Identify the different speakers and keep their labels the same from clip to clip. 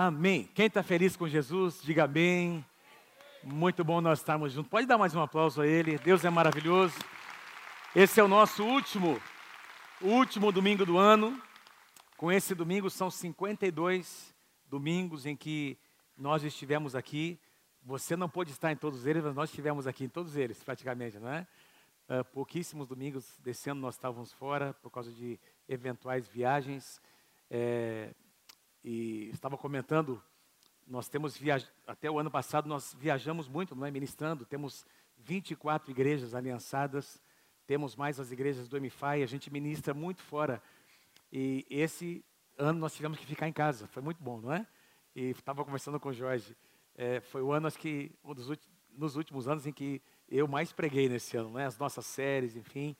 Speaker 1: Amém. Quem está feliz com Jesus, diga amém. Muito bom nós estarmos juntos. Pode dar mais um aplauso a Ele. Deus é maravilhoso. Esse é o nosso último, último domingo do ano. Com esse domingo são 52 domingos em que nós estivemos aqui. Você não pôde estar em todos eles, mas nós estivemos aqui em todos eles, praticamente, não é? Uh, pouquíssimos domingos desse ano nós estávamos fora por causa de eventuais viagens. É, e estava comentando, nós temos viajado, até o ano passado nós viajamos muito, não é, ministrando, temos 24 igrejas aliançadas, temos mais as igrejas do MFI, a gente ministra muito fora. E esse ano nós tivemos que ficar em casa, foi muito bom, não é? E estava conversando com o Jorge, é, foi o ano, acho que, um dos últimos, nos últimos anos em que eu mais preguei nesse ano, né? As nossas séries, enfim,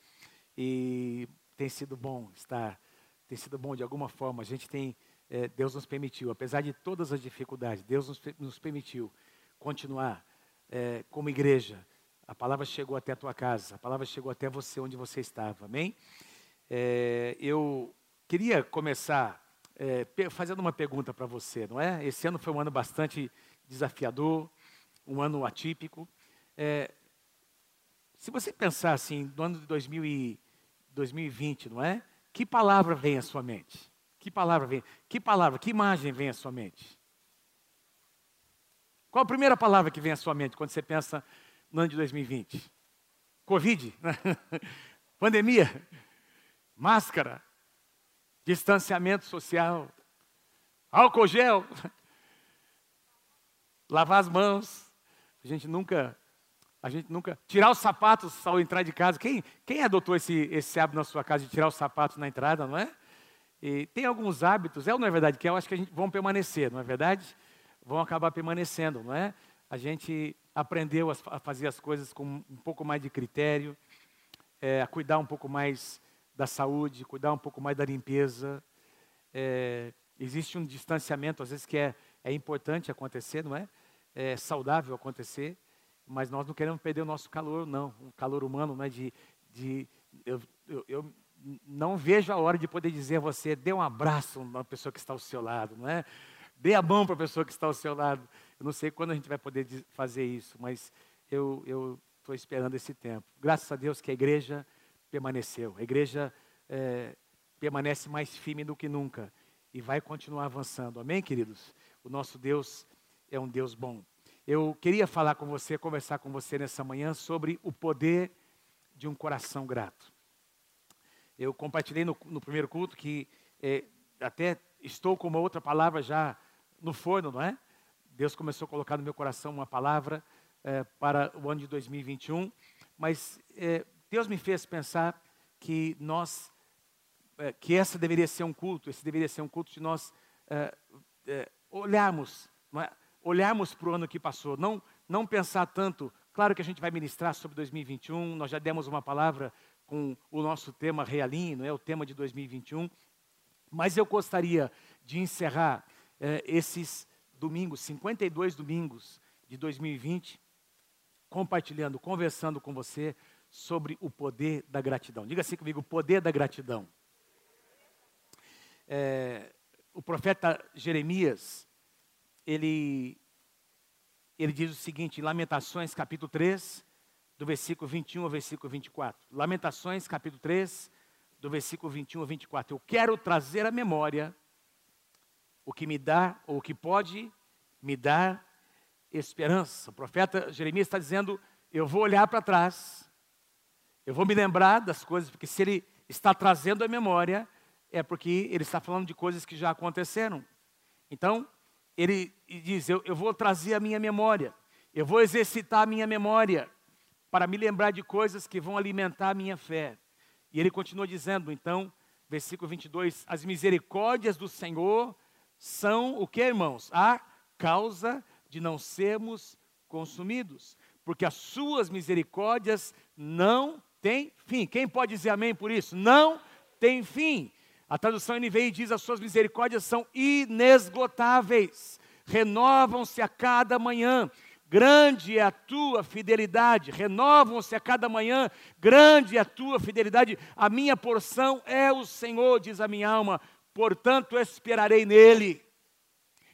Speaker 1: e tem sido bom estar, tem sido bom de alguma forma. A gente tem é, Deus nos permitiu, apesar de todas as dificuldades, Deus nos, nos permitiu continuar é, como igreja. A palavra chegou até a tua casa, a palavra chegou até você onde você estava, amém? É, eu queria começar é, fazendo uma pergunta para você, não é? Esse ano foi um ano bastante desafiador, um ano atípico. É, se você pensar assim, no ano de 2000 e 2020, não é? Que palavra vem à sua mente? Que palavra vem? Que palavra, que imagem vem à sua mente? Qual a primeira palavra que vem à sua mente quando você pensa no ano de 2020? Covid, pandemia, máscara, distanciamento social, álcool gel, lavar as mãos. A gente nunca, a gente nunca tirar os sapatos ao entrar de casa. Quem, quem adotou esse, esse hábito na sua casa de tirar os sapatos na entrada, não é? E tem alguns hábitos, é ou não é verdade? Que eu acho que a gente vão permanecer, não é verdade? Vão acabar permanecendo, não é? A gente aprendeu a fazer as coisas com um pouco mais de critério, é, a cuidar um pouco mais da saúde, cuidar um pouco mais da limpeza. É, existe um distanciamento, às vezes, que é, é importante acontecer, não é? É saudável acontecer, mas nós não queremos perder o nosso calor, não. O calor humano, não é? De, de eu, eu, eu não vejo a hora de poder dizer a você, dê um abraço na pessoa que está ao seu lado, não é? Dê a mão para a pessoa que está ao seu lado. Eu não sei quando a gente vai poder fazer isso, mas eu estou esperando esse tempo. Graças a Deus que a igreja permaneceu. A igreja é, permanece mais firme do que nunca e vai continuar avançando. Amém, queridos? O nosso Deus é um Deus bom. Eu queria falar com você, conversar com você nessa manhã sobre o poder de um coração grato. Eu compartilhei no, no primeiro culto que é, até estou com uma outra palavra já no forno, não é? Deus começou a colocar no meu coração uma palavra é, para o ano de 2021, mas é, Deus me fez pensar que nós, é, que essa deveria ser um culto, esse deveria ser um culto de nós é, é, olharmos, olharmos para o ano que passou, não, não pensar tanto. Claro que a gente vai ministrar sobre 2021, nós já demos uma palavra com o nosso tema realinho, é o tema de 2021. Mas eu gostaria de encerrar eh, esses domingos, 52 domingos de 2020, compartilhando, conversando com você sobre o poder da gratidão. Diga assim comigo: o poder da gratidão. É, o profeta Jeremias, ele, ele diz o seguinte, em Lamentações capítulo 3, do versículo 21 ao versículo 24. Lamentações, capítulo 3, do versículo 21 ao 24. Eu quero trazer à memória o que me dá, ou o que pode me dar esperança. O profeta Jeremias está dizendo: eu vou olhar para trás, eu vou me lembrar das coisas, porque se ele está trazendo à memória, é porque ele está falando de coisas que já aconteceram. Então, ele diz: eu, eu vou trazer a minha memória, eu vou exercitar a minha memória para me lembrar de coisas que vão alimentar a minha fé. E ele continua dizendo, então, versículo 22, as misericórdias do Senhor são o que, irmãos? A causa de não sermos consumidos, porque as suas misericórdias não têm fim. Quem pode dizer amém por isso? Não tem fim. A tradução NVI diz: as suas misericórdias são inesgotáveis, renovam-se a cada manhã. Grande é a tua fidelidade, renovam-se a cada manhã, grande é a tua fidelidade. A minha porção é o Senhor, diz a minha alma, portanto esperarei nele.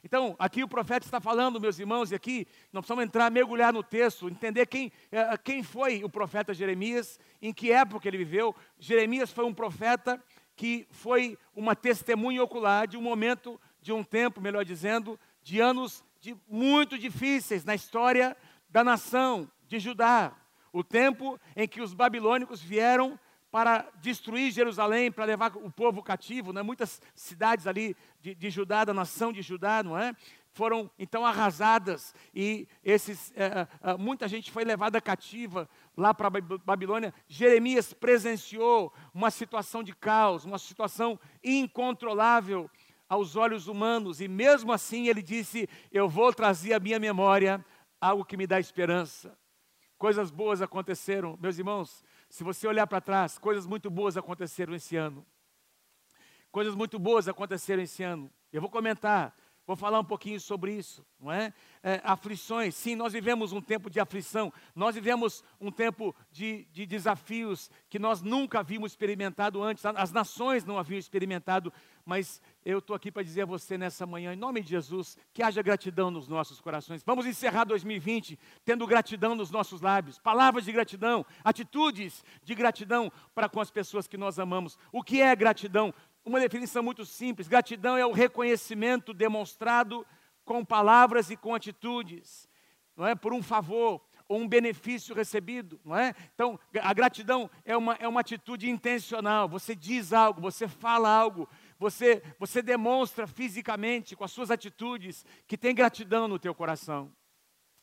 Speaker 1: Então, aqui o profeta está falando, meus irmãos, e aqui nós precisamos entrar, mergulhar no texto, entender quem, eh, quem foi o profeta Jeremias, em que época ele viveu. Jeremias foi um profeta que foi uma testemunha ocular de um momento, de um tempo, melhor dizendo, de anos de, muito difíceis na história da nação de Judá. O tempo em que os babilônicos vieram para destruir Jerusalém, para levar o povo cativo, né? muitas cidades ali de, de Judá, da nação de Judá, não é? Foram então arrasadas e esses, é, é, muita gente foi levada cativa lá para Babilônia. Jeremias presenciou uma situação de caos, uma situação incontrolável aos olhos humanos, e mesmo assim ele disse: Eu vou trazer à minha memória algo que me dá esperança. Coisas boas aconteceram, meus irmãos. Se você olhar para trás, coisas muito boas aconteceram esse ano. Coisas muito boas aconteceram esse ano. Eu vou comentar, vou falar um pouquinho sobre isso, não é? é aflições, sim, nós vivemos um tempo de aflição, nós vivemos um tempo de, de desafios que nós nunca havíamos experimentado antes, as nações não haviam experimentado, mas eu estou aqui para dizer a você nessa manhã, em nome de Jesus, que haja gratidão nos nossos corações. Vamos encerrar 2020 tendo gratidão nos nossos lábios, palavras de gratidão, atitudes de gratidão para com as pessoas que nós amamos. O que é gratidão? Uma definição muito simples: gratidão é o reconhecimento demonstrado com palavras e com atitudes, não é? Por um favor, ou um benefício recebido, não é? Então, a gratidão é uma, é uma atitude intencional. Você diz algo, você fala algo, você, você demonstra fisicamente, com as suas atitudes, que tem gratidão no teu coração.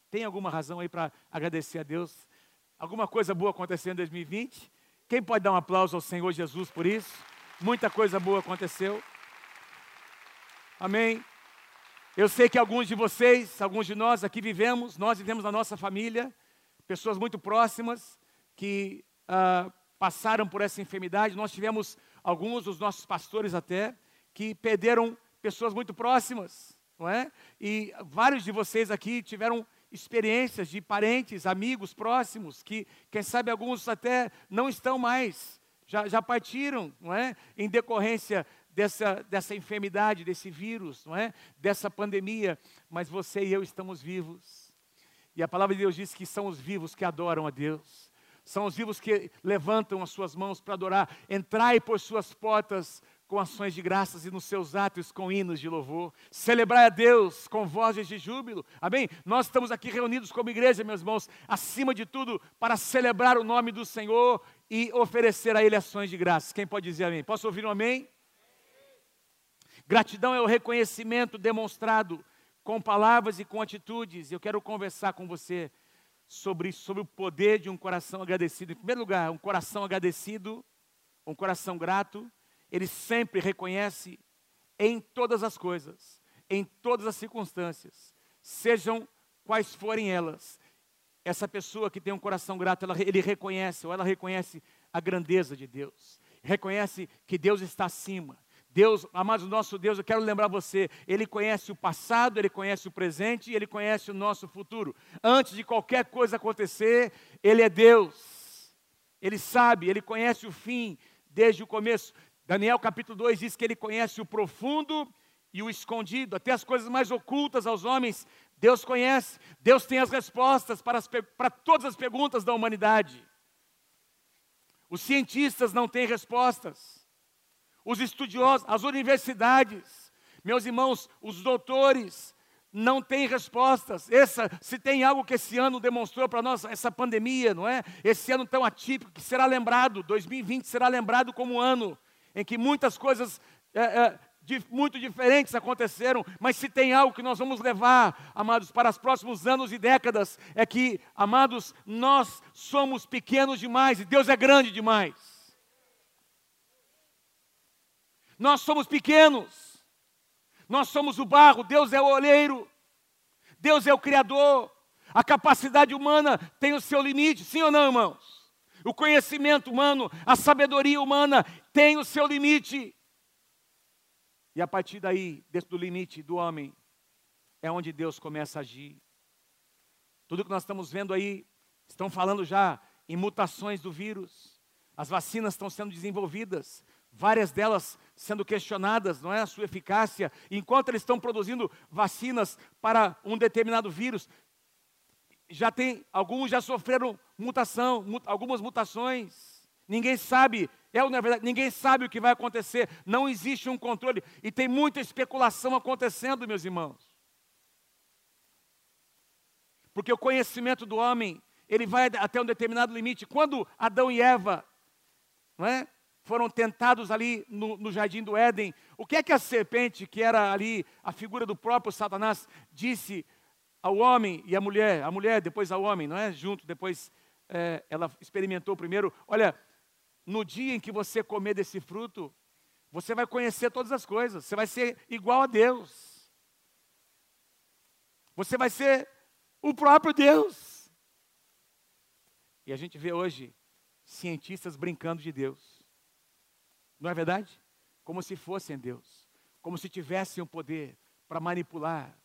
Speaker 1: Tem alguma razão aí para agradecer a Deus? Alguma coisa boa aconteceu em 2020? Quem pode dar um aplauso ao Senhor Jesus por isso? Muita coisa boa aconteceu. Amém. Eu sei que alguns de vocês, alguns de nós aqui vivemos, nós vivemos na nossa família, pessoas muito próximas que ah, passaram por essa enfermidade. Nós tivemos alguns dos nossos pastores até, que perderam pessoas muito próximas, não é? E vários de vocês aqui tiveram experiências de parentes, amigos próximos, que, quem sabe, alguns até não estão mais, já, já partiram, não é? Em decorrência dessa, dessa enfermidade, desse vírus, não é? Dessa pandemia, mas você e eu estamos vivos. E a palavra de Deus diz que são os vivos que adoram a Deus. São os vivos que levantam as suas mãos para adorar. Entrai por suas portas com ações de graças e nos seus atos com hinos de louvor. Celebrai a Deus com vozes de júbilo. Amém? Nós estamos aqui reunidos como igreja, meus irmãos, acima de tudo, para celebrar o nome do Senhor e oferecer a Ele ações de graças. Quem pode dizer amém? Posso ouvir um amém? Gratidão é o reconhecimento demonstrado com palavras e com atitudes. Eu quero conversar com você sobre sobre o poder de um coração agradecido. Em primeiro lugar, um coração agradecido, um coração grato, ele sempre reconhece em todas as coisas, em todas as circunstâncias, sejam quais forem elas. Essa pessoa que tem um coração grato, ela, ele reconhece, ou ela reconhece a grandeza de Deus, reconhece que Deus está acima, Deus, amados, nosso Deus, eu quero lembrar você, Ele conhece o passado, Ele conhece o presente e Ele conhece o nosso futuro. Antes de qualquer coisa acontecer, Ele é Deus. Ele sabe, Ele conhece o fim desde o começo. Daniel capítulo 2 diz que Ele conhece o profundo e o escondido, até as coisas mais ocultas aos homens, Deus conhece. Deus tem as respostas para, as, para todas as perguntas da humanidade. Os cientistas não têm respostas os estudiosos, as universidades, meus irmãos, os doutores, não têm respostas. Essa, se tem algo que esse ano demonstrou para nós, essa pandemia, não é? Esse ano tão atípico que será lembrado, 2020 será lembrado como um ano em que muitas coisas é, é, de, muito diferentes aconteceram, mas se tem algo que nós vamos levar, amados, para os próximos anos e décadas, é que, amados, nós somos pequenos demais e Deus é grande demais. Nós somos pequenos, nós somos o barro, Deus é o olheiro, Deus é o Criador. A capacidade humana tem o seu limite, sim ou não, irmãos? O conhecimento humano, a sabedoria humana tem o seu limite. E a partir daí, dentro do limite do homem, é onde Deus começa a agir. Tudo que nós estamos vendo aí, estão falando já em mutações do vírus, as vacinas estão sendo desenvolvidas, várias delas sendo questionadas, não é a sua eficácia, enquanto eles estão produzindo vacinas para um determinado vírus, já tem alguns já sofreram mutação, mut, algumas mutações. Ninguém sabe, é não é verdade? Ninguém sabe o que vai acontecer. Não existe um controle e tem muita especulação acontecendo, meus irmãos. Porque o conhecimento do homem, ele vai até um determinado limite. Quando Adão e Eva, não é? foram tentados ali no, no, jardim do Éden, o que é que a serpente, que era ali a figura do próprio Satanás, disse ao homem e à mulher, a mulher depois ao homem, não é? Junto, depois é, ela experimentou primeiro. Olha, no dia em que você comer desse fruto, você vai conhecer todas as coisas, você vai ser igual a Deus. Você vai ser o próprio Deus. E a gente vê hoje cientistas brincando de Deus. Não é verdade? Como se fossem Deus, como se tivessem o poder para manipular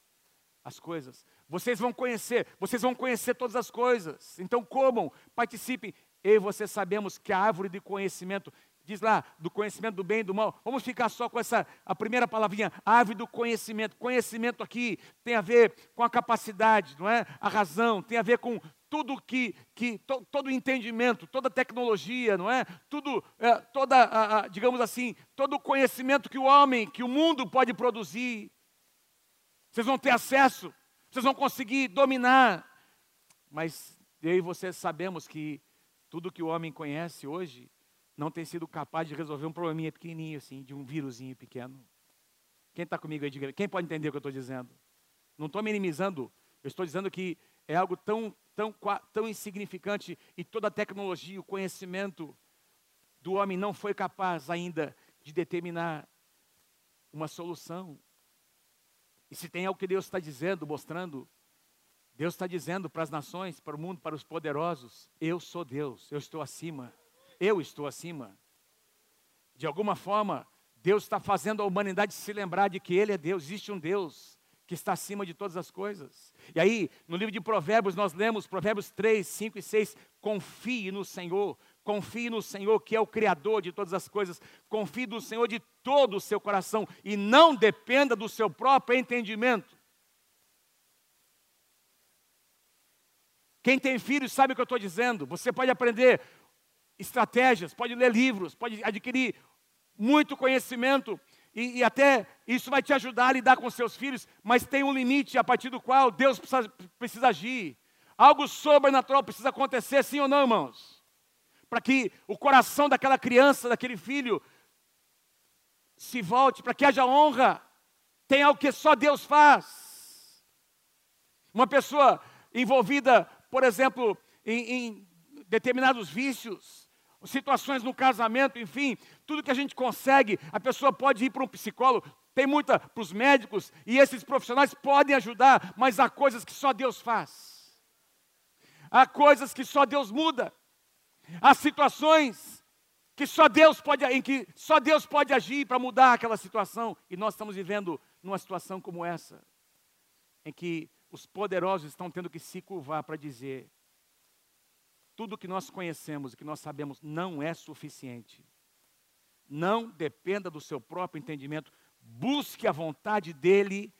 Speaker 1: as coisas. Vocês vão conhecer, vocês vão conhecer todas as coisas. Então comam, participem. Eu e você sabemos que a árvore de conhecimento, diz lá, do conhecimento do bem e do mal. Vamos ficar só com essa, a primeira palavrinha, árvore do conhecimento. Conhecimento aqui tem a ver com a capacidade, não é? A razão, tem a ver com tudo que, que to, todo entendimento, toda tecnologia, não é? Tudo, é, toda, a, a, digamos assim, todo o conhecimento que o homem, que o mundo pode produzir. Vocês vão ter acesso, vocês vão conseguir dominar. Mas eu e você sabemos que tudo que o homem conhece hoje não tem sido capaz de resolver um probleminha pequenininho assim, de um vírusinho pequeno. Quem está comigo aí, diga, quem pode entender o que eu estou dizendo? Não estou minimizando, eu estou dizendo que é algo tão, tão, tão insignificante e toda a tecnologia, o conhecimento do homem não foi capaz ainda de determinar uma solução. E se tem algo que Deus está dizendo, mostrando, Deus está dizendo para as nações, para o mundo, para os poderosos: eu sou Deus, eu estou acima, eu estou acima. De alguma forma, Deus está fazendo a humanidade se lembrar de que Ele é Deus, existe um Deus que está acima de todas as coisas. E aí, no livro de Provérbios, nós lemos Provérbios 3, 5 e 6: confie no Senhor, confie no Senhor, que é o Criador de todas as coisas, confie no Senhor de todo o seu coração e não dependa do seu próprio entendimento. Quem tem filhos sabe o que eu estou dizendo. Você pode aprender estratégias, pode ler livros, pode adquirir muito conhecimento e, e, até isso vai te ajudar a lidar com seus filhos, mas tem um limite a partir do qual Deus precisa, precisa agir. Algo sobrenatural precisa acontecer, sim ou não, irmãos? Para que o coração daquela criança, daquele filho, se volte, para que haja honra. Tem algo que só Deus faz. Uma pessoa envolvida, por exemplo, em, em determinados vícios, situações no casamento, enfim, tudo que a gente consegue, a pessoa pode ir para um psicólogo, tem muita para os médicos, e esses profissionais podem ajudar, mas há coisas que só Deus faz. Há coisas que só Deus muda. Há situações que só Deus pode, em que só Deus pode agir para mudar aquela situação. E nós estamos vivendo numa situação como essa, em que os poderosos estão tendo que se curvar para dizer: tudo que nós conhecemos e que nós sabemos não é suficiente. Não dependa do seu próprio entendimento. Busque a vontade dele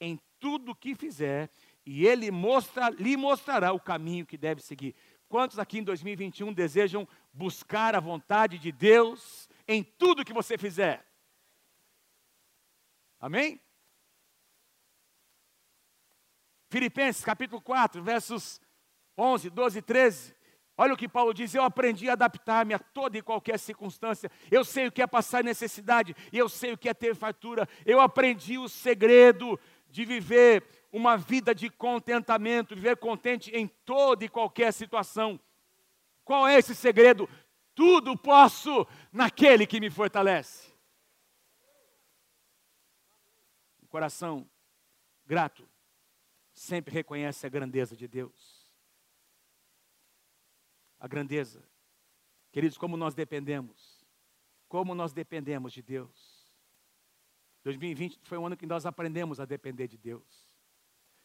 Speaker 1: em tudo que fizer e ele mostra, lhe mostrará o caminho que deve seguir. Quantos aqui em 2021 desejam buscar a vontade de Deus em tudo que você fizer? Amém? Filipenses capítulo 4, versos 11, 12 e 13. Olha o que Paulo diz: eu aprendi a adaptar-me a toda e qualquer circunstância. Eu sei o que é passar necessidade, e eu sei o que é ter fartura. Eu aprendi o segredo de viver uma vida de contentamento, viver contente em toda e qualquer situação. Qual é esse segredo? Tudo posso naquele que me fortalece. O coração grato sempre reconhece a grandeza de Deus a grandeza. Queridos, como nós dependemos, como nós dependemos de Deus. 2020 foi um ano que nós aprendemos a depender de Deus.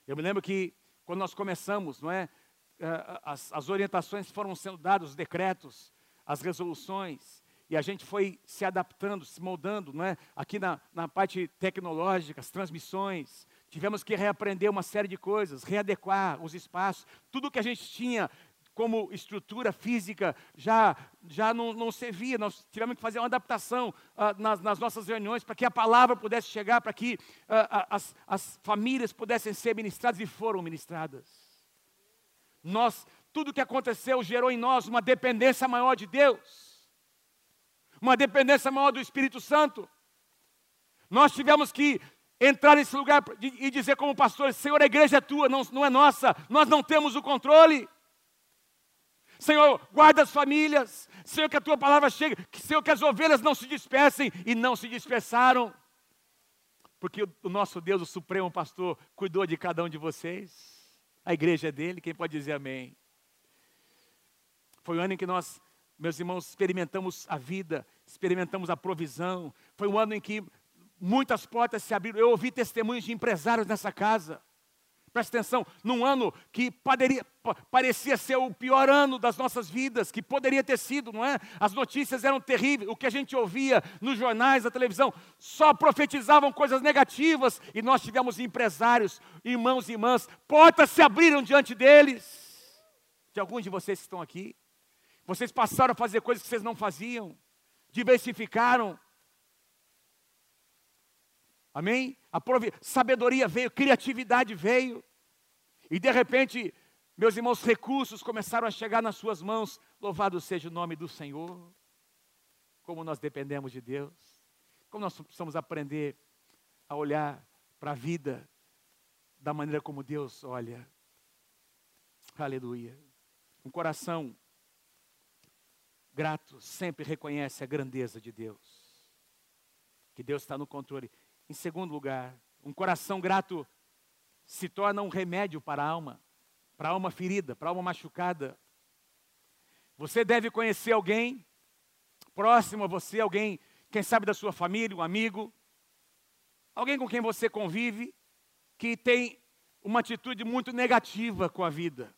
Speaker 1: Eu me lembro que quando nós começamos, não é? Eh, as, as orientações foram sendo dadas, os decretos, as resoluções, e a gente foi se adaptando, se moldando, não é? Aqui na, na parte tecnológica, as transmissões, tivemos que reaprender uma série de coisas, readequar os espaços, tudo que a gente tinha como estrutura física já, já não, não servia. Nós tivemos que fazer uma adaptação uh, nas, nas, nossas reuniões para que a palavra pudesse chegar, para que uh, as, as famílias pudessem ser ministradas e foram ministradas. Nós, tudo que aconteceu gerou em nós uma dependência maior de Deus, uma dependência maior do Espírito Santo. Nós tivemos que entrar nesse lugar e dizer como pastor, Senhor, a igreja é tua, não, não é nossa, nós não temos o controle. Senhor, guarda as famílias. Senhor, que a tua palavra chegue. Senhor, que as ovelhas não se dispersem. E não se dispersaram. Porque o, nosso Deus, o Supremo Pastor, cuidou de cada um de vocês. A igreja é dele. Quem pode dizer amém? Foi o ano em que nós, meus irmãos, experimentamos a vida, experimentamos a provisão. Foi um ano em que muitas portas se abriram. Eu ouvi testemunhos de empresários nessa casa Presta atenção, num ano que poderia, parecia ser o pior ano das nossas vidas, que poderia ter sido, não é? As notícias eram terríveis, o que a gente ouvia nos jornais, na televisão, só profetizavam coisas negativas, e nós tivemos empresários, irmãos e irmãs, portas se abriram diante deles, de alguns de vocês que estão aqui. Vocês passaram a fazer coisas que vocês não faziam, diversificaram, Amém? A sabedoria veio, criatividade veio. E de repente, meus irmãos, recursos começaram a chegar nas suas mãos. Louvado seja o nome do Senhor. Como nós dependemos de Deus. Como nós precisamos aprender a olhar para a vida da maneira como Deus olha. Aleluia. Um coração grato sempre reconhece a grandeza de Deus. Que Deus está no controle. Em segundo lugar, um coração grato se torna um remédio para a alma, para a alma ferida, para a alma machucada. Você deve conhecer alguém próximo a você, alguém, quem sabe da sua família, um amigo, alguém com quem você convive, que tem uma atitude muito negativa com a vida.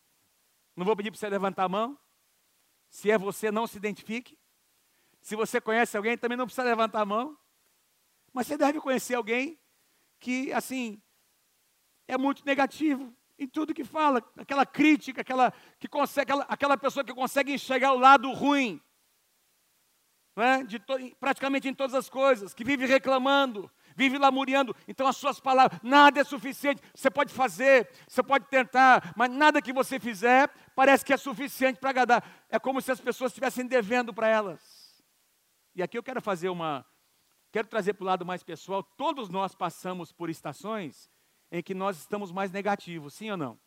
Speaker 1: Não vou pedir para você levantar a mão. Se é você, não se identifique. Se você conhece alguém, também não precisa levantar a mão. Mas você deve conhecer alguém que, assim, é muito negativo em tudo que fala, aquela crítica, aquela, que consegue, aquela, aquela pessoa que consegue enxergar o lado ruim, é? de to, praticamente em todas as coisas, que vive reclamando, vive lamuriando. Então as suas palavras, nada é suficiente. Você pode fazer, você pode tentar, mas nada que você fizer parece que é suficiente para agradar. É como se as pessoas estivessem devendo para elas. E aqui eu quero fazer uma, Quero trazer para o lado mais pessoal. Todos nós passamos por estações em que nós estamos mais negativos, sim ou não?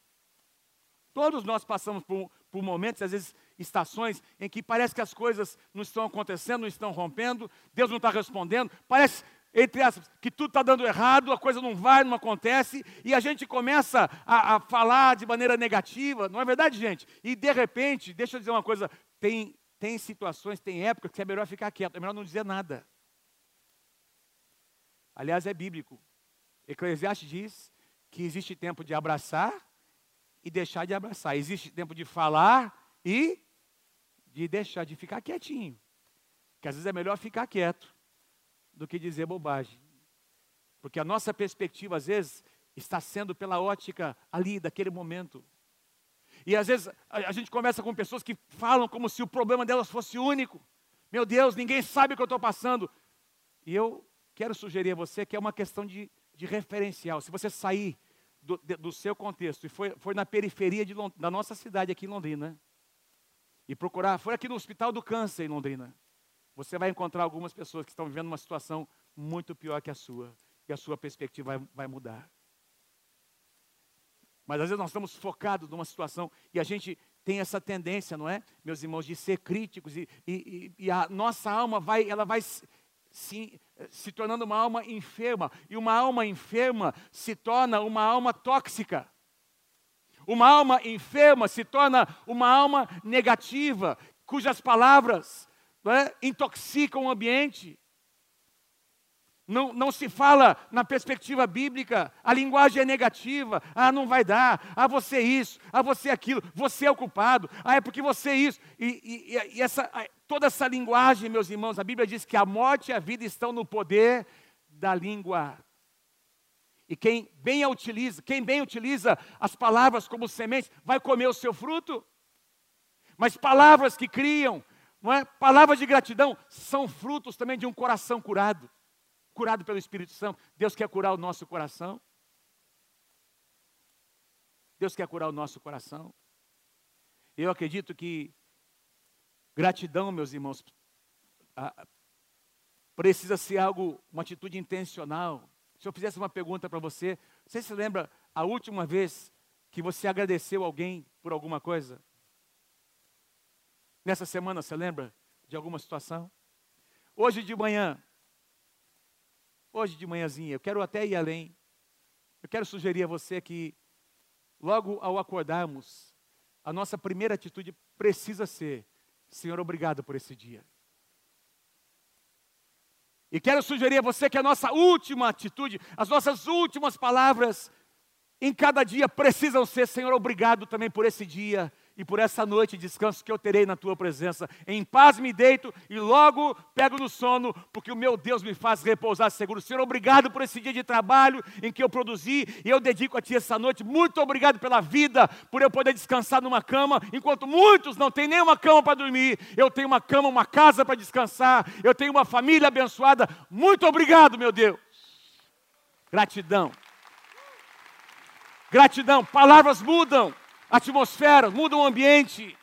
Speaker 1: Todos nós passamos por, por momentos, às vezes, estações em que parece que as coisas não estão acontecendo, não estão rompendo, Deus não está respondendo, parece, entre aspas, que tudo está dando errado, a coisa não vai, não acontece, e a gente começa a, a, falar de maneira negativa, não é verdade, gente? E de repente, deixa eu dizer uma coisa, tem, tem situações, tem épocas que é melhor ficar quieto, é melhor não dizer nada. Aliás, é bíblico. Eclesiastes diz que existe tempo de abraçar e deixar de abraçar. Existe tempo de falar e de deixar de ficar quietinho. Que às vezes é melhor ficar quieto do que dizer bobagem. Porque a nossa perspectiva, às vezes, está sendo pela ótica ali, daquele momento. E às vezes a, gente conversa com pessoas que falam como se o problema delas fosse único. Meu Deus, ninguém sabe o que eu estou passando. E eu quero sugerir a você que é uma questão de, de referencial. Se você sair do, de, do seu contexto e for, for na periferia de, da nossa cidade aqui em Londrina, e procurar, for aqui no Hospital do Câncer em Londrina, você vai encontrar algumas pessoas que estão vivendo uma situação muito pior que a sua, e a sua perspectiva vai, vai mudar. Mas às vezes nós estamos focados numa situação e a gente tem essa tendência, não é, meus irmãos, de ser críticos e, e, e a nossa alma vai, ela vai se, se tornando uma alma enferma. E uma alma enferma se torna uma alma tóxica. Uma alma enferma se torna uma alma negativa, cujas palavras é, intoxicam o ambiente. Não, não se fala na perspectiva bíblica, a linguagem é negativa. Ah, não vai dar. Ah, você isso. Ah, você aquilo. Você é o culpado. Ah, é porque você isso. E, e, e essa, toda essa linguagem, meus irmãos, a Bíblia diz que a morte e a vida estão no poder da língua. E quem bem utiliza, quem bem utiliza as palavras como sementes, vai comer o seu fruto. Mas palavras que criam, não é? Palavras de gratidão são frutos também de um coração curado, curado pelo Espírito Santo. Deus quer curar o nosso coração. Deus quer curar o nosso coração. Eu acredito que gratidão, meus irmãos, precisa ser algo, uma atitude intencional. Se eu fizesse uma pergunta para você, você se lembra a última vez que você agradeceu alguém por alguma coisa? Nessa semana, você lembra de alguma situação? Hoje de manhã, hoje de manhãzinha, eu quero até ir além. Eu quero sugerir a você que, logo ao acordarmos, a nossa primeira atitude precisa ser: Senhor, obrigado por esse dia. E quero sugerir a você que a nossa última atitude, as nossas últimas palavras em cada dia precisam ser: Senhor, obrigado também por esse dia e por essa noite de descanso que eu terei na tua presença. Em paz me deito e logo pego no sono, porque o meu Deus me faz repousar seguro. Senhor, obrigado por esse dia de trabalho em que eu produzi e eu dedico a ti essa noite. Muito obrigado pela vida, por eu poder descansar numa cama, enquanto muitos não têm nenhuma cama para dormir. Eu tenho uma cama, uma casa para descansar. Eu tenho uma família abençoada. Muito obrigado, meu Deus. Gratidão. Gratidão. Palavras mudam atmosfera, muda o ambiente.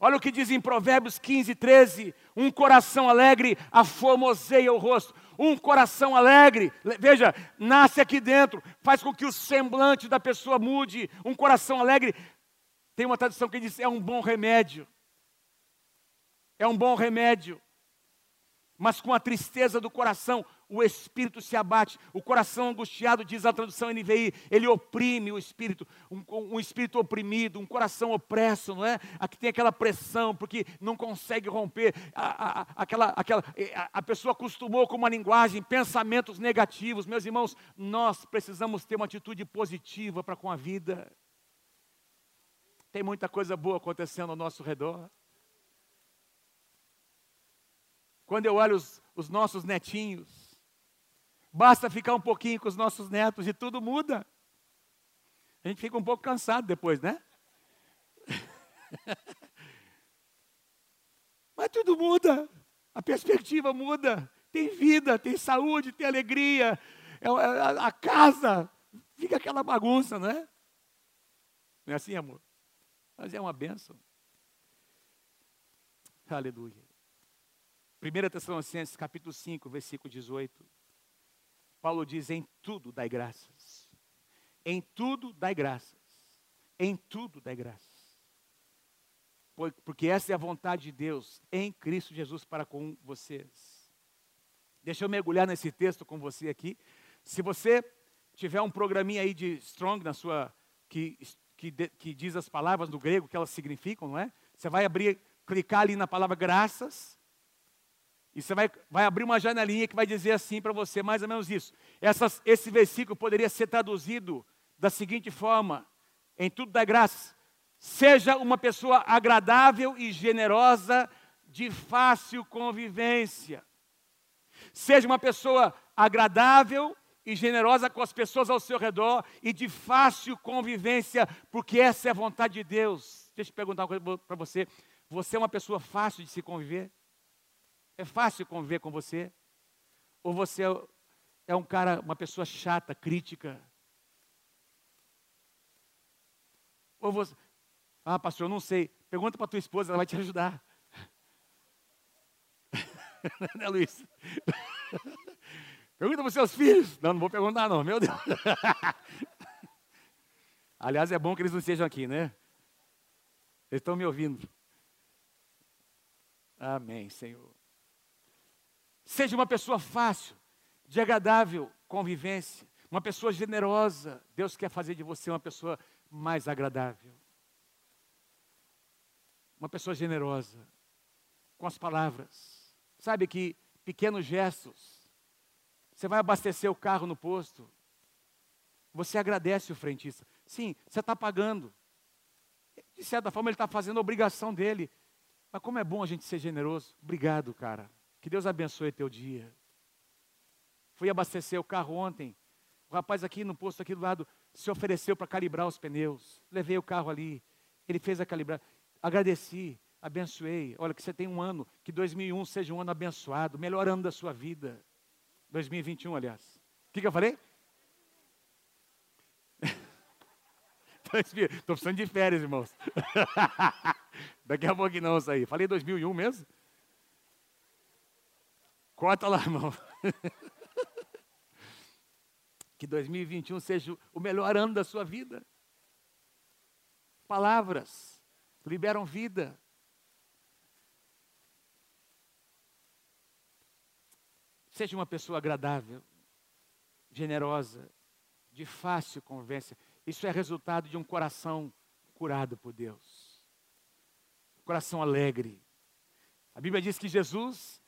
Speaker 1: Olha o que diz em Provérbios 15, 13: um coração alegre aformoseia o rosto. Um coração alegre, veja, nasce aqui dentro, faz com que o semblante da pessoa mude. Um coração alegre, tem uma tradução que diz: é um bom remédio. É um bom remédio. Mas com a tristeza do coração, o espírito se abate, o coração angustiado, diz a tradução NVI, ele oprime o espírito, um, um, espírito oprimido, um coração opresso, não é? Aqui tem aquela pressão, porque não consegue romper, a, a, aquela, aquela, a, pessoa acostumou com uma linguagem, pensamentos negativos. Meus irmãos, nós precisamos ter uma atitude positiva para com a vida. Tem muita coisa boa acontecendo ao nosso redor. Quando eu olho os, os nossos netinhos, Basta ficar um pouquinho com os nossos netos e tudo muda. A gente fica um pouco cansado depois, né? Mas tudo muda. A perspectiva muda. Tem vida, tem saúde, tem alegria. É a casa fica aquela bagunça, não é? Não é assim, amor? Mas é uma benção. Aleluia. 1 Tessalonicenses capítulo 5, versículo 18. Paulo diz: em tudo dai graças. Em tudo dai graças. Em tudo dai graças. Porque essa é a vontade de Deus em Cristo Jesus para com vocês. Deixa eu mergulhar nesse texto com você aqui. Se você tiver um programinha aí de Strong na sua que, que, que diz as palavras do grego que elas significam, não é? Você vai abrir, clicar ali na palavra graças e você vai, vai abrir uma janelinha que vai dizer assim para você, mais ou menos isso. Essas, esse versículo poderia ser traduzido da seguinte forma: em tudo da graça, seja uma pessoa agradável e generosa, de fácil convivência. Seja uma pessoa agradável e generosa com as pessoas ao seu redor e de fácil convivência, porque essa é a vontade de Deus. Deixa eu perguntar uma coisa para você: você é uma pessoa fácil de se conviver? É fácil conviver com você? Ou você é um cara, uma pessoa chata, crítica? Ou você, ah, pastor, eu não sei. Pergunta para tua esposa, ela vai te ajudar. né, Luiz? Pergunta para os seus filhos. Não, não vou perguntar, não, meu Deus. Aliás, é bom que eles não estejam aqui, né? Eles estão me ouvindo. Amém, Senhor. Seja uma pessoa fácil, de agradável convivência, uma pessoa generosa. Deus quer fazer de você uma pessoa mais agradável. Uma pessoa generosa, com as palavras. Sabe que pequenos gestos. Você vai abastecer o carro no posto. Você agradece o frentista. Sim, você está pagando. De certa forma, ele está fazendo a obrigação dele. Mas como é bom a gente ser generoso. Obrigado, cara. Que Deus abençoe teu dia. Fui abastecer o carro ontem. O rapaz aqui no posto aqui do lado se ofereceu para calibrar os pneus. Levei o carro ali. Ele fez a calibrar. Agradeci, abençoei. Olha, que você tem um ano, que 2001 seja um ano abençoado, melhor ano da sua vida. 2021, aliás. O que, que eu falei? Estou precisando de férias, irmãos. Daqui a pouco não sair. Falei 2001 mesmo? Corta lá, irmão. que 2021 seja o melhor ano da sua vida. Palavras liberam vida. Seja uma pessoa agradável, generosa, de fácil convivência. Isso é resultado de um coração curado por Deus. Coração alegre. A Bíblia diz que Jesus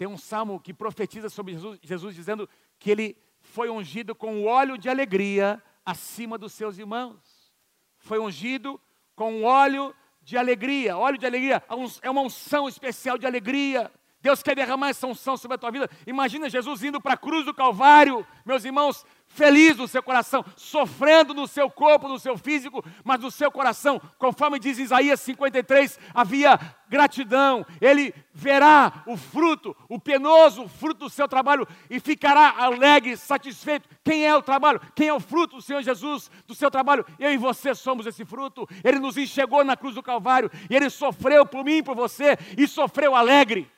Speaker 1: tem um salmo que profetiza sobre Jesus, Jesus dizendo que ele foi ungido com o óleo de alegria acima dos seus irmãos. Foi ungido com óleo de alegria. Óleo de alegria é uma unção especial de alegria. Deus quer derramar essa unção sobre a tua vida. Imagina Jesus indo para a cruz do Calvário, meus irmãos, feliz no seu coração, sofrendo no seu corpo, no seu físico, mas no seu coração, conforme diz Isaías 53, havia gratidão. Ele verá o fruto, o penoso fruto do seu trabalho e ficará alegre, satisfeito. Quem é o trabalho? Quem é o fruto do Senhor Jesus, do seu trabalho? Eu e você somos esse fruto. Ele nos enxergou na cruz do Calvário e ele sofreu por mim por você e sofreu alegre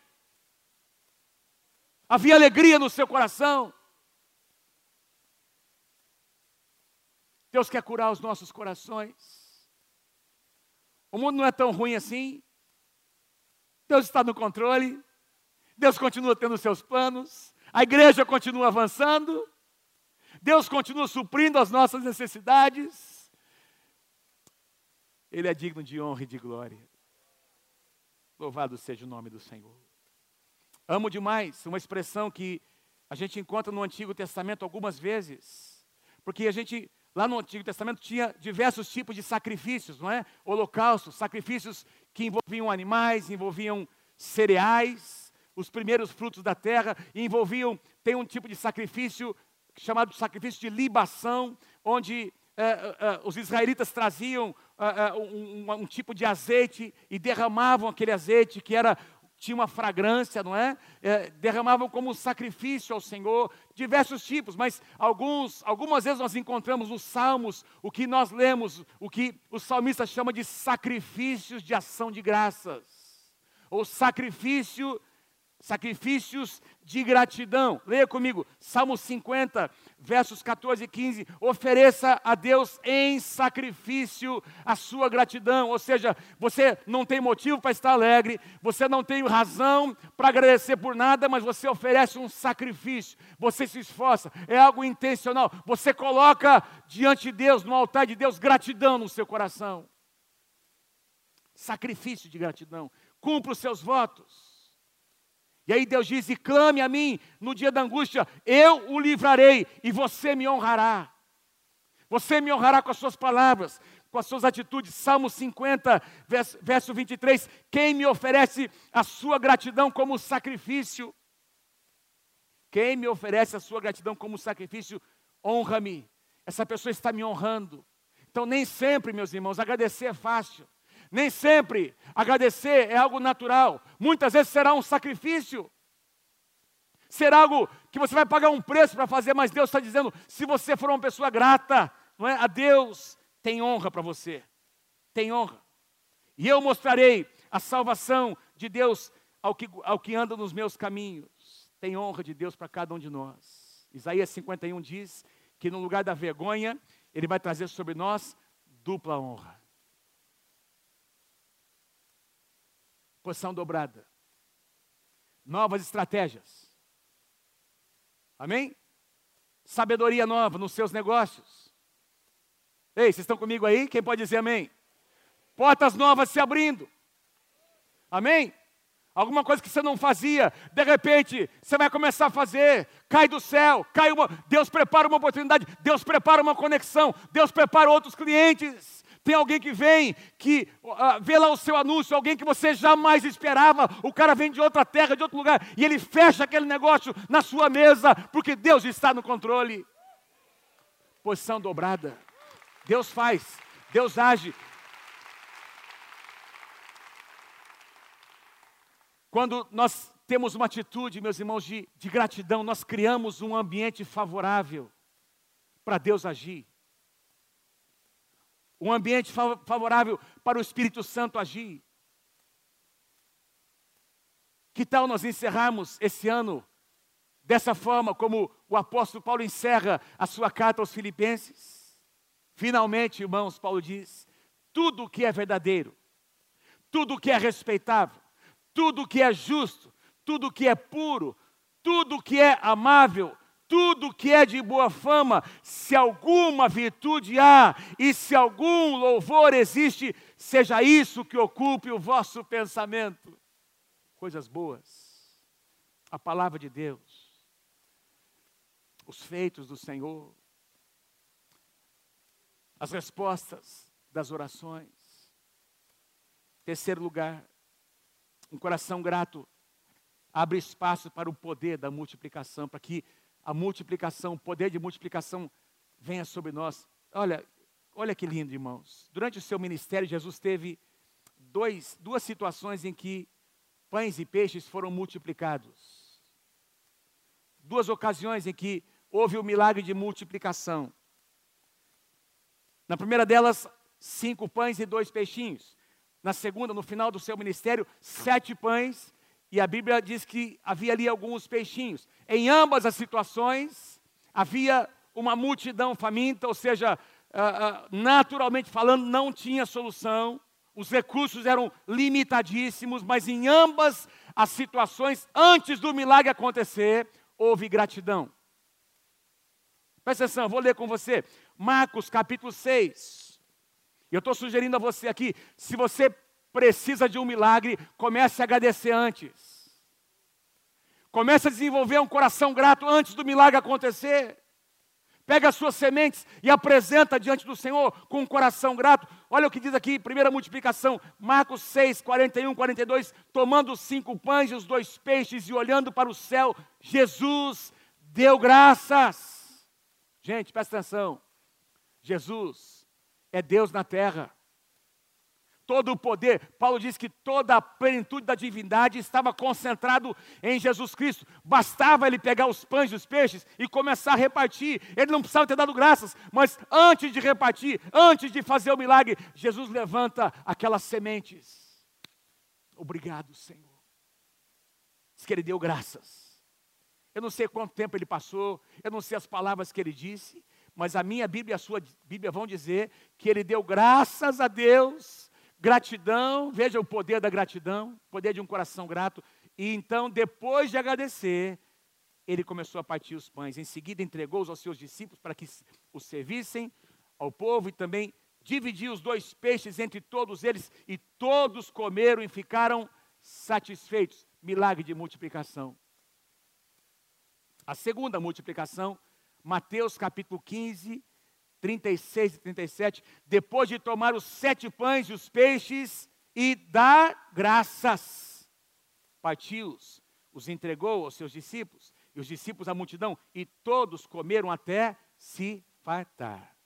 Speaker 1: havia alegria no seu coração. Deus quer curar os nossos corações. O mundo não é tão ruim assim. Deus está no controle. Deus continua tendo seus planos. A igreja continua avançando. Deus continua suprindo as nossas necessidades. Ele é digno de honra e de glória. Louvado seja o nome do Senhor. Amo demais, uma expressão que a gente encontra no Antigo Testamento algumas vezes, porque a gente, lá no Antigo Testamento, tinha diversos tipos de sacrifícios, não é? Holocaustos, sacrifícios que envolviam animais, envolviam cereais, os primeiros frutos da terra, envolviam, tem um tipo de sacrifício chamado sacrifício de libação, onde é, é, os israelitas traziam é, um, um, um, tipo de azeite e derramavam aquele azeite, que era tinha uma fragrância, não é? é? Derramavam como sacrifício ao Senhor, diversos tipos, mas alguns, algumas vezes nós encontramos nos Salmos o que nós lemos, o que o salmista chama de sacrifícios de ação de graças, ou sacrifício sacrifícios de gratidão. Leia comigo, Salmo 50, versos 14 e 15. Ofereça a Deus em sacrifício a sua gratidão. Ou seja, você não tem motivo para estar alegre, você não tem razão para agradecer por nada, mas você oferece um sacrifício. Você se esforça, é algo intencional. Você coloca diante de Deus, no altar de Deus, gratidão no seu coração. Sacrifício de gratidão. Cumpra os seus votos. E aí Deus diz: e clame a mim no dia da angústia, eu o livrarei e você me honrará. Você me honrará com as suas palavras, com as suas atitudes. Salmo 50, verso, verso 23. Quem me oferece a sua gratidão como sacrifício? Quem me oferece a sua gratidão como sacrifício, honra-me. Essa pessoa está me honrando. Então, nem sempre, meus irmãos, agradecer é fácil. Nem sempre agradecer é algo natural. Muitas vezes será um sacrifício. Será algo que você vai pagar um preço para fazer, mas Deus está dizendo: se você for uma pessoa grata, não é? A Deus tem honra para você. Tem honra. E eu mostrarei a salvação de Deus ao que, ao que anda nos meus caminhos. Tem honra de Deus para cada um de nós. Isaías 51 diz que no lugar da vergonha, Ele vai trazer sobre nós dupla honra. Posição dobrada. Novas estratégias. Amém? Sabedoria nova nos seus negócios. Ei, vocês estão comigo aí? Quem pode dizer amém? Portas novas se abrindo. Amém? Alguma coisa que você não fazia, de repente você vai começar a fazer, cai do céu, cai uma, Deus prepara uma oportunidade, Deus prepara uma conexão, Deus prepara outros clientes, Tem alguém que vem, que uh, vê lá o seu anúncio, alguém que você jamais esperava, o cara vem de outra terra, de outro lugar, e ele fecha aquele negócio na sua mesa, porque Deus está no controle. Posição dobrada. Deus faz, Deus age. Quando nós temos uma atitude, meus irmãos, de, de gratidão, nós criamos um ambiente favorável para Deus agir. Um ambiente favorável para o Espírito Santo agir. Que tal nós encerrarmos esse ano dessa forma, como o apóstolo Paulo encerra a sua carta aos Filipenses? Finalmente, irmãos, Paulo diz: tudo o que é verdadeiro, tudo o que é respeitável, tudo o que é justo, tudo o que é puro, tudo o que é amável, tudo que é de boa fama, se alguma virtude há e se algum louvor existe, seja isso que ocupe o vosso pensamento. Coisas boas, a palavra de Deus, os feitos do Senhor, as respostas das orações. Terceiro lugar, um coração grato abre espaço para o poder da multiplicação, para que a multiplicação, o poder de multiplicação venha sobre nós. Olha, olha que lindo, irmãos. Durante o seu ministério, Jesus teve dois, duas situações em que pães e peixes foram multiplicados. Duas ocasiões em que houve o milagre de multiplicação. Na primeira delas, cinco pães e dois peixinhos. Na segunda, no final do seu ministério, sete pães e a Bíblia diz que havia ali alguns peixinhos. Em ambas as situações, havia uma multidão faminta, ou seja, uh, uh, naturalmente falando, não tinha solução, os recursos eram limitadíssimos, mas em ambas as situações, antes do milagre acontecer, houve gratidão. Presta atenção, vou ler com você. Marcos capítulo 6. Eu estou sugerindo a você aqui, se você precisa de um milagre, comece a agradecer antes. Comece a desenvolver um coração grato antes do milagre acontecer. Pega as suas sementes e apresenta diante do Senhor com um coração grato. Olha o que diz aqui, primeira multiplicação, Marcos 6, 41, 42. Tomando cinco pães e os dois peixes e olhando para o céu, Jesus deu graças. Gente, presta atenção. Jesus é Deus na terra todo o poder. Paulo diz que toda a plenitude da divindade estava concentrado em Jesus Cristo. Bastava ele pegar os pães e os peixes e começar a repartir. Ele não precisava ter dado graças, mas antes de repartir, antes de fazer o milagre, Jesus levanta aquelas sementes. Obrigado, Senhor. Diz que ele deu graças. Eu não sei quanto tempo ele passou, eu não sei as palavras que ele disse, mas a minha Bíblia e a sua Bíblia vão dizer que ele deu graças a Deus Gratidão, veja o poder da gratidão, poder de um coração grato. E então, depois de agradecer, ele começou a partir os pães. Em seguida, entregou-os aos seus discípulos para que os servissem ao povo e também dividiu os dois peixes entre todos eles e todos comeram e ficaram satisfeitos. Milagre de multiplicação. A segunda multiplicação, Mateus capítulo 15, 36 e 37, depois de tomar os sete pães e os peixes e dar graças, partiu-os, os entregou aos seus discípulos, e os discípulos à multidão, e todos comeram até se fartar.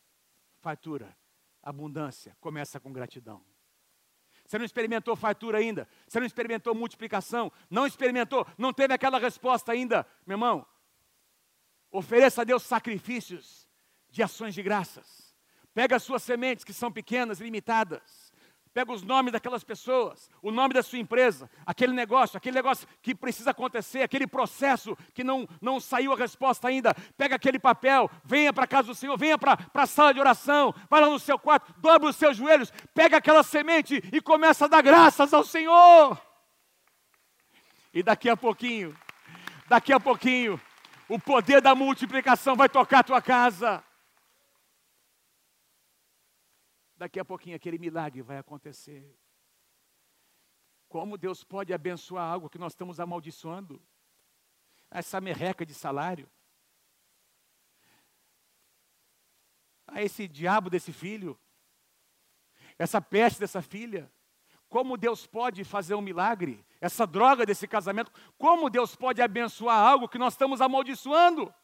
Speaker 1: Fartura, abundância, começa com gratidão. Você não experimentou fartura ainda? Você não experimentou multiplicação? Não experimentou? Não teve aquela resposta ainda? Meu irmão, ofereça a Deus sacrifícios de ações de graças. Pega as suas sementes, que são pequenas, limitadas. Pega os nomes daquelas pessoas, o nome da sua empresa, aquele negócio, aquele negócio que precisa acontecer, aquele processo que não, não saiu a resposta ainda. Pega aquele papel, venha para a casa do Senhor, venha para a sala de oração, vai lá no seu quarto, dobra os seus joelhos, pega aquela semente e começa a dar graças ao Senhor. E daqui a pouquinho, daqui a pouquinho, o poder da multiplicação vai tocar a tua casa. Daqui a pouquinho aquele milagre vai acontecer. Como Deus pode abençoar algo que nós estamos amaldiçoando? Essa merreca de salário. A esse diabo desse filho. essa peste dessa filha, como Deus pode fazer um milagre, essa droga desse casamento, como Deus pode abençoar algo que nós estamos amaldiçoando,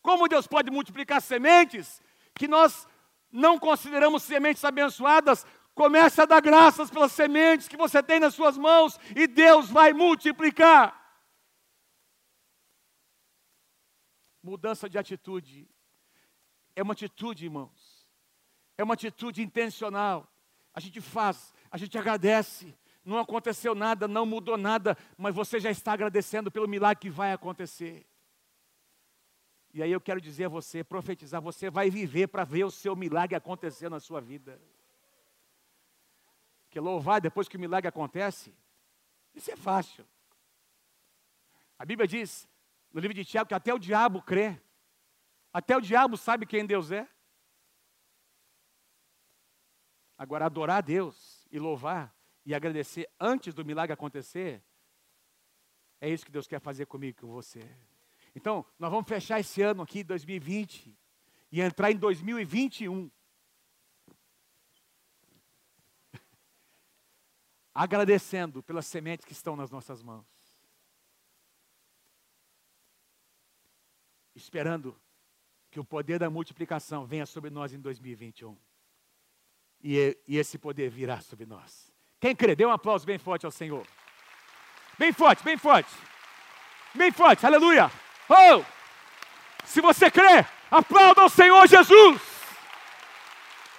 Speaker 1: como Deus pode multiplicar sementes que nós não consideramos sementes abençoadas, comece a dar graças pelas sementes que você tem nas suas mãos e Deus vai multiplicar. Mudança de atitude é uma atitude, irmãos, é uma atitude intencional. A gente faz, a gente agradece, não aconteceu nada, não mudou nada, mas você já está agradecendo pelo milagre que vai acontecer. E aí eu quero dizer a você, profetizar, você vai viver para ver o seu milagre acontecer na sua vida. Que louvar depois que o milagre acontece, isso é fácil. A Bíblia diz, no livro de Tiago, que até o diabo crê. Até o diabo sabe quem Deus é. Agora, adorar a Deus e louvar e agradecer antes do milagre acontecer, é isso que Deus quer fazer comigo e com você. Então, nós vamos fechar esse ano aqui, 2020, e entrar em 2021. Agradecendo pelas sementes que estão nas nossas mãos. Esperando que o poder da multiplicação venha sobre nós em 2021. E, e esse poder virá sobre nós. Quem crê, dê um aplauso bem forte ao Senhor. Bem forte, bem forte. Bem forte, aleluia. Oh! Se você crê, aplauda ao Senhor Jesus.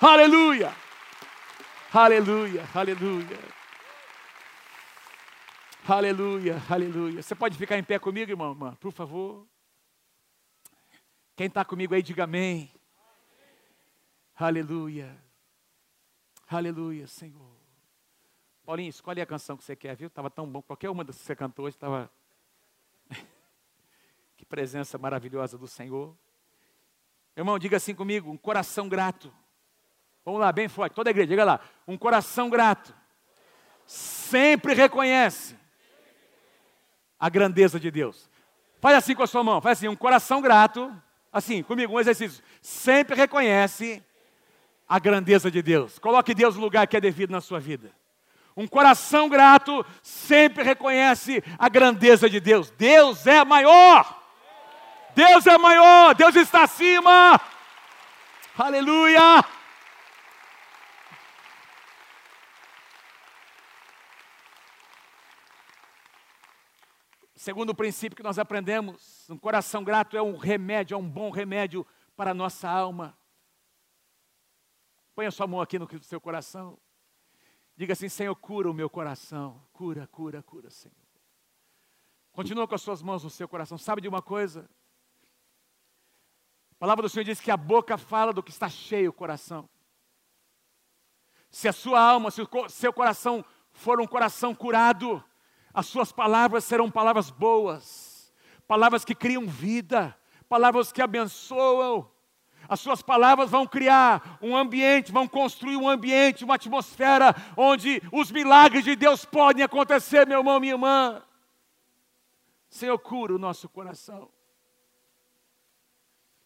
Speaker 1: Aleluia. Aleluia, aleluia. Aleluia, aleluia. Você pode ficar em pé comigo, irmão, irmã, por favor. Quem está comigo aí, diga amém. Aleluia. Aleluia, Senhor. Paulinho, escolhe a canção que você quer, viu? Estava tão bom. Qualquer uma das que você cantou hoje estava. Presença maravilhosa do Senhor. Irmão, diga assim comigo: um coração grato. Vamos lá, bem forte, toda a igreja, diga lá. Um coração grato sempre reconhece a grandeza de Deus. Faz assim com a sua mão, faz assim: um coração grato Assim, comigo, um exercício. Sempre reconhece a grandeza de Deus. Coloque Deus no lugar que é devido na sua vida. Um coração grato sempre reconhece a grandeza de Deus. Deus é maior. Deus é maior. Deus está acima. Aleluia. Segundo princípio que nós aprendemos, um coração grato é um remédio, é um bom remédio para a nossa alma. Põe a sua mão aqui no seu coração. Diga assim: Senhor, cura o meu coração. Cura, cura, cura, Senhor. Continua com as suas mãos no seu coração. Sabe de uma coisa? A palavra do Senhor diz que a boca fala do que está cheio o coração. Se a sua alma, se o seu coração for um coração curado, as suas palavras serão palavras boas, palavras que criam vida, palavras que abençoam. As suas palavras vão criar um ambiente, vão construir um ambiente, uma atmosfera onde os milagres de Deus podem acontecer, meu irmão, minha irmã. Senhor, cura o nosso coração.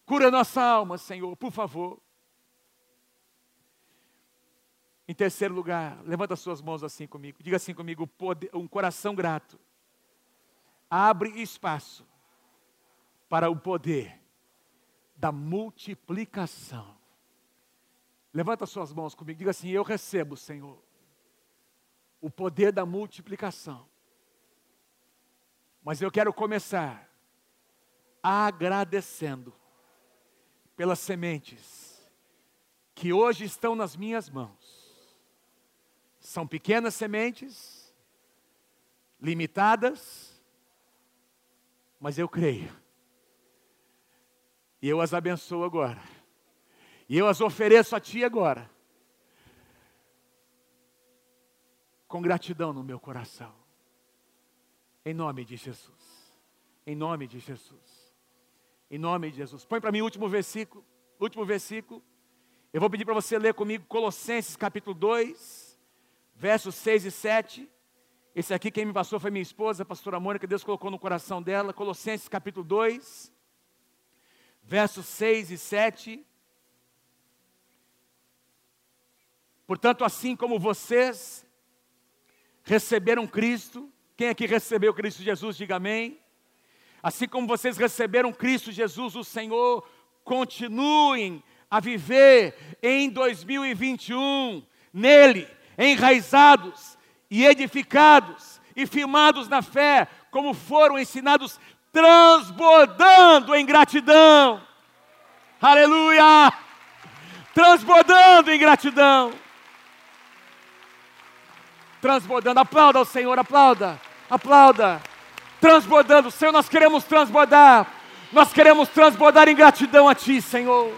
Speaker 1: Cura nossa alma, Senhor, por favor. Em terceiro lugar, levanta suas mãos assim comigo. Diga assim comigo: um coração grato abre espaço para o poder da multiplicação. Levanta suas mãos comigo. Diga assim: Eu recebo, Senhor, o poder da multiplicação. Mas eu quero começar agradecendo pelas sementes que hoje estão nas minhas mãos são pequenas sementes, limitadas, mas eu creio. E eu as abençoo agora. E eu as ofereço a Ti agora. Com gratidão no meu coração. Em nome de Jesus. Em nome de Jesus. Em nome de Jesus. Põe para mim o último versículo. Último versículo. Eu vou pedir para você ler comigo Colossenses capítulo 2 versos 6 e 7. Esse aqui quem me passou foi minha esposa, a pastora Mônica, Deus colocou no coração dela. Colossenses capítulo 2, versos 6 e 7. Portanto, assim como vocês receberam Cristo, quem aqui recebeu Cristo Jesus, diga amém. Assim como vocês receberam Cristo Jesus, o Senhor, continuem a viver em 2021 nele, enraizados e edificados e firmados na fé, como foram ensinados, transbordando em gratidão. Aleluia! Transbordando em gratidão. Transbordando, aplauda ao Senhor, aplauda, aplauda. Transbordando, Senhor, nós queremos transbordar. Nós queremos transbordar em gratidão a Ti, Senhor.